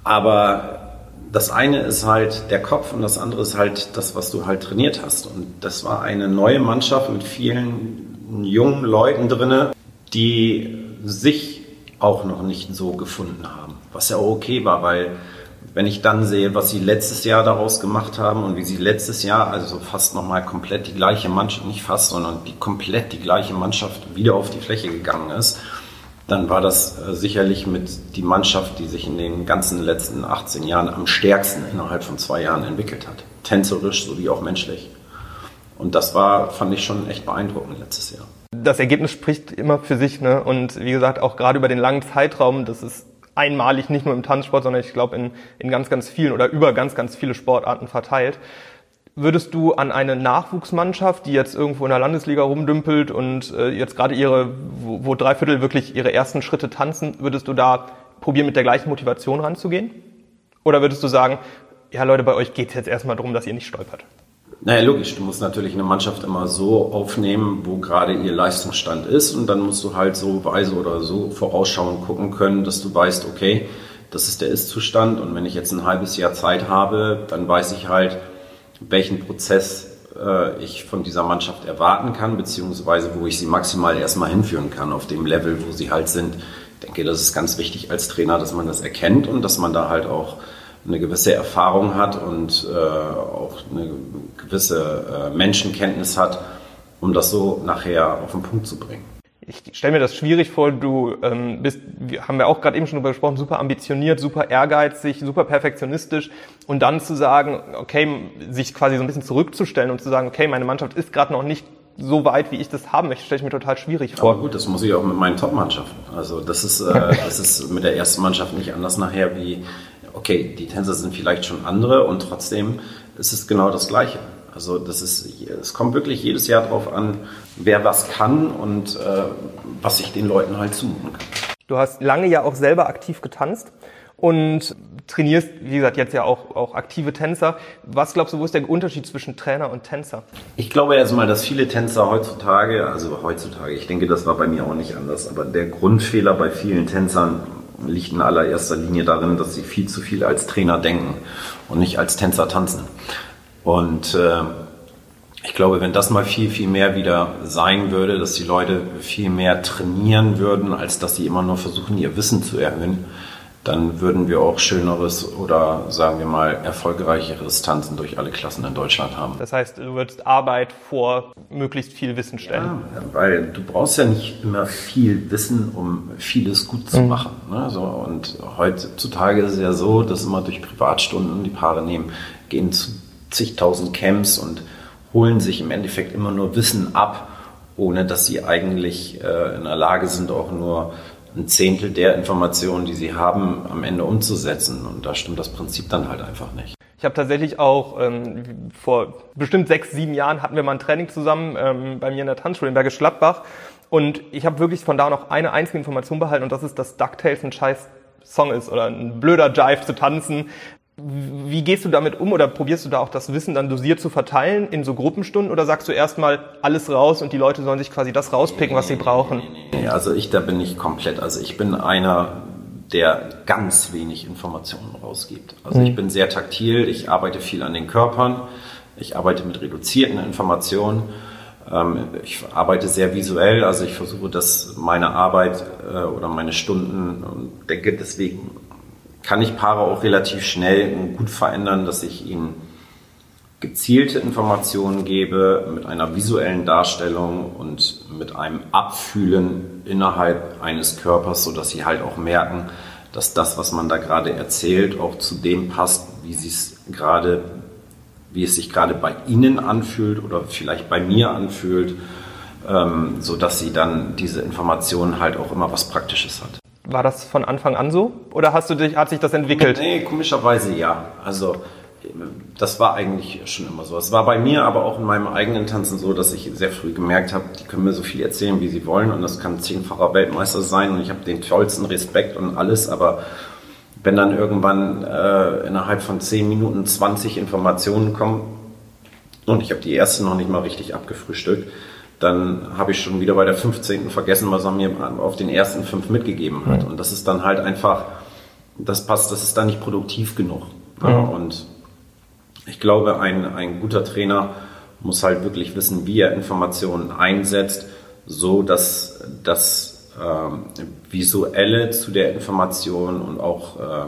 Aber das eine ist halt der Kopf und das andere ist halt das, was du halt trainiert hast. Und das war eine neue Mannschaft mit vielen jungen Leuten drinne, die sich auch noch nicht so gefunden haben. Was ja auch okay war, weil wenn ich dann sehe, was sie letztes Jahr daraus gemacht haben und wie sie letztes Jahr, also fast nochmal komplett die gleiche Mannschaft, nicht fast, sondern die komplett die gleiche Mannschaft wieder auf die Fläche gegangen ist, dann war das äh, sicherlich mit die Mannschaft, die sich in den ganzen letzten 18 Jahren am stärksten innerhalb von zwei Jahren entwickelt hat. Tänzerisch sowie auch menschlich. Und das war, fand ich schon echt beeindruckend letztes Jahr das Ergebnis spricht immer für sich. Ne? Und wie gesagt, auch gerade über den langen Zeitraum, das ist einmalig nicht nur im Tanzsport, sondern ich glaube in, in ganz, ganz vielen oder über ganz, ganz viele Sportarten verteilt. Würdest du an eine Nachwuchsmannschaft, die jetzt irgendwo in der Landesliga rumdümpelt und äh, jetzt gerade ihre, wo, wo drei Viertel wirklich ihre ersten Schritte tanzen, würdest du da probieren, mit der gleichen Motivation ranzugehen? Oder würdest du sagen, ja Leute, bei euch geht es jetzt erstmal darum, dass ihr nicht stolpert? Naja, logisch. Du musst natürlich eine Mannschaft immer so aufnehmen, wo gerade ihr Leistungsstand ist. Und dann musst du halt so weise oder so vorausschauend gucken können, dass du weißt, okay, das ist der Ist-Zustand. Und wenn ich jetzt ein halbes Jahr Zeit habe, dann weiß ich halt, welchen Prozess äh, ich von dieser Mannschaft erwarten kann, beziehungsweise wo ich sie maximal erstmal hinführen kann, auf dem Level, wo sie halt sind. Ich denke, das ist ganz wichtig als Trainer, dass man das erkennt und dass man da halt auch eine gewisse Erfahrung hat und äh, auch eine gewisse äh, Menschenkenntnis hat, um das so nachher auf den Punkt zu bringen. Ich stelle mir das schwierig vor, du ähm, bist, haben wir auch gerade eben schon darüber gesprochen, super ambitioniert, super ehrgeizig, super perfektionistisch und dann zu sagen, okay, sich quasi so ein bisschen zurückzustellen und zu sagen, okay, meine Mannschaft ist gerade noch nicht so weit, wie ich das haben möchte, stelle ich mir total schwierig vor. Aber gut, das muss ich auch mit meinen Top-Mannschaften. Also das ist, äh, das ist mit der ersten Mannschaft nicht anders nachher wie okay, die Tänzer sind vielleicht schon andere und trotzdem ist es genau das Gleiche. Also das ist, es kommt wirklich jedes Jahr darauf an, wer was kann und äh, was ich den Leuten halt zumuten kann. Du hast lange ja auch selber aktiv getanzt und trainierst, wie gesagt, jetzt ja auch, auch aktive Tänzer. Was glaubst du, wo ist der Unterschied zwischen Trainer und Tänzer? Ich glaube erstmal, dass viele Tänzer heutzutage, also heutzutage, ich denke, das war bei mir auch nicht anders, aber der Grundfehler bei vielen Tänzern liegt in allererster Linie darin, dass sie viel zu viel als Trainer denken und nicht als Tänzer tanzen. Und äh, ich glaube, wenn das mal viel, viel mehr wieder sein würde, dass die Leute viel mehr trainieren würden, als dass sie immer nur versuchen, ihr Wissen zu erhöhen, dann würden wir auch schöneres oder sagen wir mal erfolgreicheres Tanzen durch alle Klassen in Deutschland haben. Das heißt, du würdest Arbeit vor möglichst viel Wissen stellen. Ja, weil du brauchst ja nicht immer viel Wissen, um vieles gut zu mhm. machen. Ne? So, und heutzutage ist es ja so, dass immer durch Privatstunden die Paare nehmen, gehen zu zigtausend Camps und holen sich im Endeffekt immer nur Wissen ab, ohne dass sie eigentlich äh, in der Lage sind, auch nur ein Zehntel der Informationen, die sie haben, am Ende umzusetzen. Und da stimmt das Prinzip dann halt einfach nicht. Ich habe tatsächlich auch ähm, vor bestimmt sechs, sieben Jahren hatten wir mal ein Training zusammen ähm, bei mir in der Tanzschule in Bergisch Gladbach. Und ich habe wirklich von da noch eine einzige Information behalten und das ist, dass DuckTales ein scheiß Song ist oder ein blöder Jive zu tanzen. Wie gehst du damit um oder probierst du da auch das Wissen dann dosiert zu verteilen in so Gruppenstunden oder sagst du erstmal alles raus und die Leute sollen sich quasi das rauspicken, was sie brauchen? Nee, also ich, da bin ich komplett, also ich bin einer, der ganz wenig Informationen rausgibt. Also mhm. ich bin sehr taktil, ich arbeite viel an den Körpern, ich arbeite mit reduzierten Informationen, ähm, ich arbeite sehr visuell, also ich versuche, dass meine Arbeit äh, oder meine Stunden, und denke deswegen kann ich Paare auch relativ schnell und gut verändern, dass ich ihnen gezielte Informationen gebe mit einer visuellen Darstellung und mit einem Abfühlen innerhalb eines Körpers, sodass sie halt auch merken, dass das, was man da gerade erzählt, auch zu dem passt, wie sie es gerade, wie es sich gerade bei ihnen anfühlt oder vielleicht bei mir anfühlt, ähm, sodass sie dann diese Informationen halt auch immer was Praktisches hat. War das von Anfang an so? Oder hast du dich, hat sich das entwickelt? Nee, komischerweise ja. Also das war eigentlich schon immer so. Es war bei mir, aber auch in meinem eigenen Tanzen so, dass ich sehr früh gemerkt habe, die können mir so viel erzählen, wie sie wollen und das kann zehnfacher Weltmeister sein und ich habe den tollsten Respekt und alles, aber wenn dann irgendwann äh, innerhalb von zehn Minuten 20 Informationen kommen und ich habe die erste noch nicht mal richtig abgefrühstückt, dann habe ich schon wieder bei der 15. vergessen, was er mir auf den ersten fünf mitgegeben hat. Und das ist dann halt einfach, das passt, das ist dann nicht produktiv genug. Ja. Und ich glaube, ein, ein guter Trainer muss halt wirklich wissen, wie er Informationen einsetzt, so dass das ähm, Visuelle zu der Information und auch äh,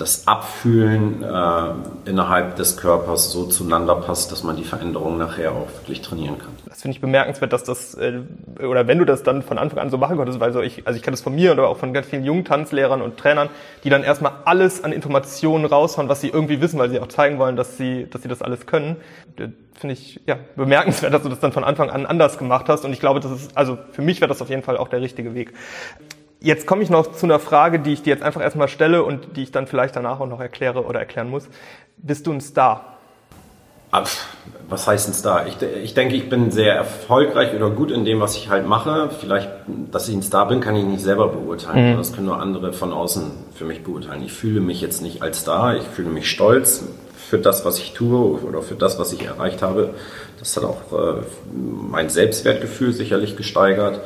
das Abfühlen äh, innerhalb des Körpers so zueinander passt, dass man die Veränderung nachher auch wirklich trainieren kann. Das finde ich bemerkenswert, dass das, äh, oder wenn du das dann von Anfang an so machen konntest, weil so ich, also ich kenne das von mir oder auch von ganz vielen jungen Tanzlehrern und Trainern, die dann erstmal alles an Informationen raushauen, was sie irgendwie wissen, weil sie auch zeigen wollen, dass sie, dass sie das alles können. Finde ich, ja, bemerkenswert, dass du das dann von Anfang an anders gemacht hast und ich glaube, das ist, also für mich wäre das auf jeden Fall auch der richtige Weg. Jetzt komme ich noch zu einer Frage, die ich dir jetzt einfach erstmal stelle und die ich dann vielleicht danach auch noch erkläre oder erklären muss. Bist du ein Star? Was heißt ein Star? Ich, ich denke, ich bin sehr erfolgreich oder gut in dem, was ich halt mache. Vielleicht, dass ich ein Star bin, kann ich nicht selber beurteilen. Mhm. Das können nur andere von außen für mich beurteilen. Ich fühle mich jetzt nicht als Star. Ich fühle mich stolz für das, was ich tue oder für das, was ich erreicht habe. Das hat auch äh, mein Selbstwertgefühl sicherlich gesteigert.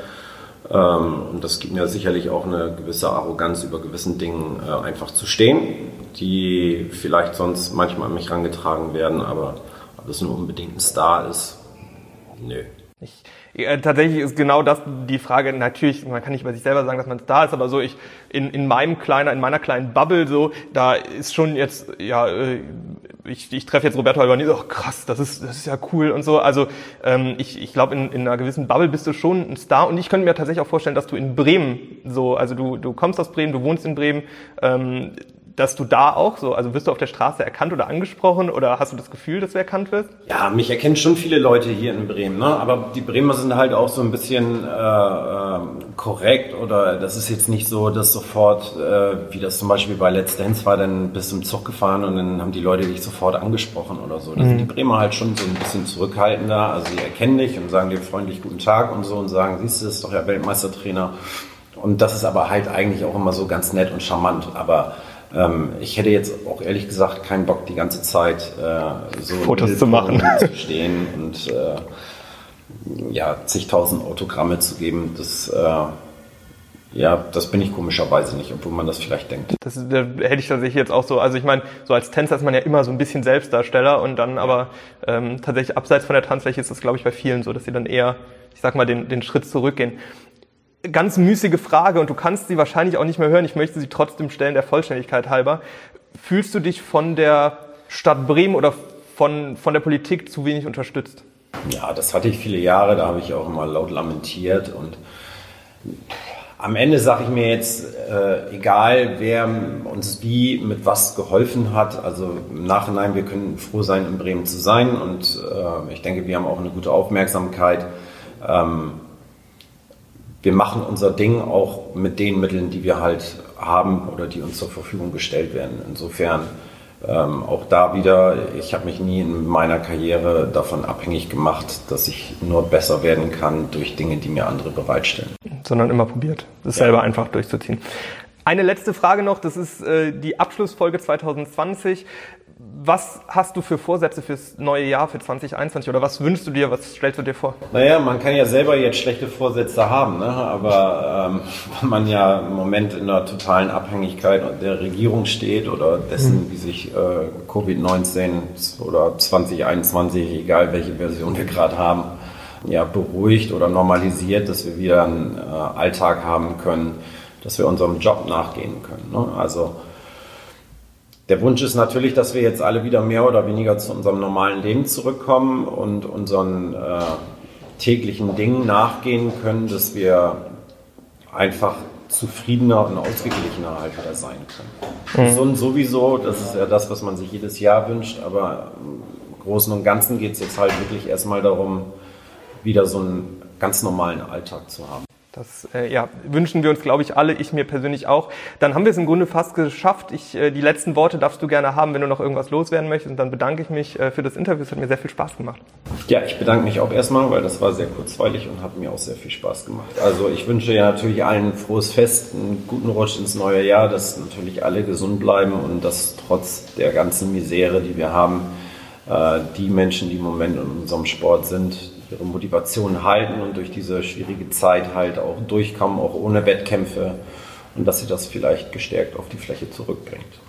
Ähm, und das gibt mir sicherlich auch eine gewisse Arroganz über gewissen Dingen äh, einfach zu stehen, die vielleicht sonst manchmal an mich herangetragen werden, aber ob es nur unbedingt ein Star ist, nö. Ich, äh, tatsächlich ist genau das die Frage. Natürlich, man kann nicht über sich selber sagen, dass man Star ist, aber so ich in, in meinem kleiner, in meiner kleinen Bubble so, da ist schon jetzt ja äh, ich, ich treffe jetzt Roberto Albanese, oh krass, das ist, das ist ja cool und so. Also ähm, ich, ich glaube, in, in einer gewissen Bubble bist du schon ein Star und ich könnte mir tatsächlich auch vorstellen, dass du in Bremen so, also du, du kommst aus Bremen, du wohnst in Bremen, ähm, dass du da auch so, also wirst du auf der Straße erkannt oder angesprochen oder hast du das Gefühl, dass du erkannt wirst? Ja, mich erkennen schon viele Leute hier in Bremen, ne? aber die Bremer sind halt auch so ein bisschen äh, äh, korrekt oder das ist jetzt nicht so, dass sofort, äh, wie das zum Beispiel bei Let's Dance war, dann bist du im Zug gefahren und dann haben die Leute dich sofort angesprochen oder so. Da mhm. sind die Bremer halt schon so ein bisschen zurückhaltender, also sie erkennen dich und sagen dir freundlich guten Tag und so und sagen, siehst du, das ist doch ja Weltmeistertrainer. Und das ist aber halt eigentlich auch immer so ganz nett und charmant, aber ähm, ich hätte jetzt auch ehrlich gesagt keinen Bock, die ganze Zeit äh, so Fotos zu machen, zu stehen und äh, ja, zigtausend Autogramme zu geben. Das äh, ja, das bin ich komischerweise nicht, obwohl man das vielleicht denkt. Das da hätte ich tatsächlich jetzt auch so. Also ich meine, so als Tänzer ist man ja immer so ein bisschen Selbstdarsteller und dann aber ähm, tatsächlich abseits von der Tanzfläche ist das, glaube ich, bei vielen so, dass sie dann eher, ich sag mal, den, den Schritt zurückgehen ganz müßige Frage und du kannst sie wahrscheinlich auch nicht mehr hören. Ich möchte sie trotzdem stellen, der Vollständigkeit halber. Fühlst du dich von der Stadt Bremen oder von, von der Politik zu wenig unterstützt? Ja, das hatte ich viele Jahre, da habe ich auch immer laut lamentiert und am Ende sage ich mir jetzt, äh, egal wer uns wie mit was geholfen hat, also im Nachhinein, wir können froh sein, in Bremen zu sein und äh, ich denke, wir haben auch eine gute Aufmerksamkeit. Ähm, wir machen unser Ding auch mit den Mitteln, die wir halt haben oder die uns zur Verfügung gestellt werden. Insofern ähm, auch da wieder, ich habe mich nie in meiner Karriere davon abhängig gemacht, dass ich nur besser werden kann durch Dinge, die mir andere bereitstellen. Sondern immer probiert, das ja. selber einfach durchzuziehen. Eine letzte Frage noch, das ist äh, die Abschlussfolge 2020. Was hast du für Vorsätze fürs neue Jahr, für 2021 oder was wünschst du dir, was stellst du dir vor? Naja, man kann ja selber jetzt schlechte Vorsätze haben, ne? aber ähm, wenn man ja im Moment in einer totalen Abhängigkeit der Regierung steht oder dessen, mhm. wie sich äh, Covid-19 oder 2021, egal welche Version wir gerade haben, ja, beruhigt oder normalisiert, dass wir wieder einen äh, Alltag haben können, dass wir unserem Job nachgehen können. Ne? Also der Wunsch ist natürlich, dass wir jetzt alle wieder mehr oder weniger zu unserem normalen Leben zurückkommen und unseren äh, täglichen Dingen nachgehen können, dass wir einfach zufriedener und ausgeglichener halt wieder sein können. Mhm. So sowieso, das ist ja das, was man sich jedes Jahr wünscht, aber im Großen und Ganzen geht es jetzt halt wirklich erstmal darum, wieder so einen ganz normalen Alltag zu haben. Das äh, ja, wünschen wir uns, glaube ich, alle, ich mir persönlich auch. Dann haben wir es im Grunde fast geschafft. Ich, äh, die letzten Worte darfst du gerne haben, wenn du noch irgendwas loswerden möchtest. Und dann bedanke ich mich äh, für das Interview. Es hat mir sehr viel Spaß gemacht. Ja, ich bedanke mich auch erstmal, weil das war sehr kurzweilig und hat mir auch sehr viel Spaß gemacht. Also ich wünsche ja natürlich allen frohes Fest, einen guten Rutsch ins neue Jahr, dass natürlich alle gesund bleiben und dass trotz der ganzen Misere, die wir haben, äh, die Menschen, die im Moment in unserem Sport sind, ihre Motivation halten und durch diese schwierige Zeit halt auch durchkommen, auch ohne Wettkämpfe und dass sie das vielleicht gestärkt auf die Fläche zurückbringt.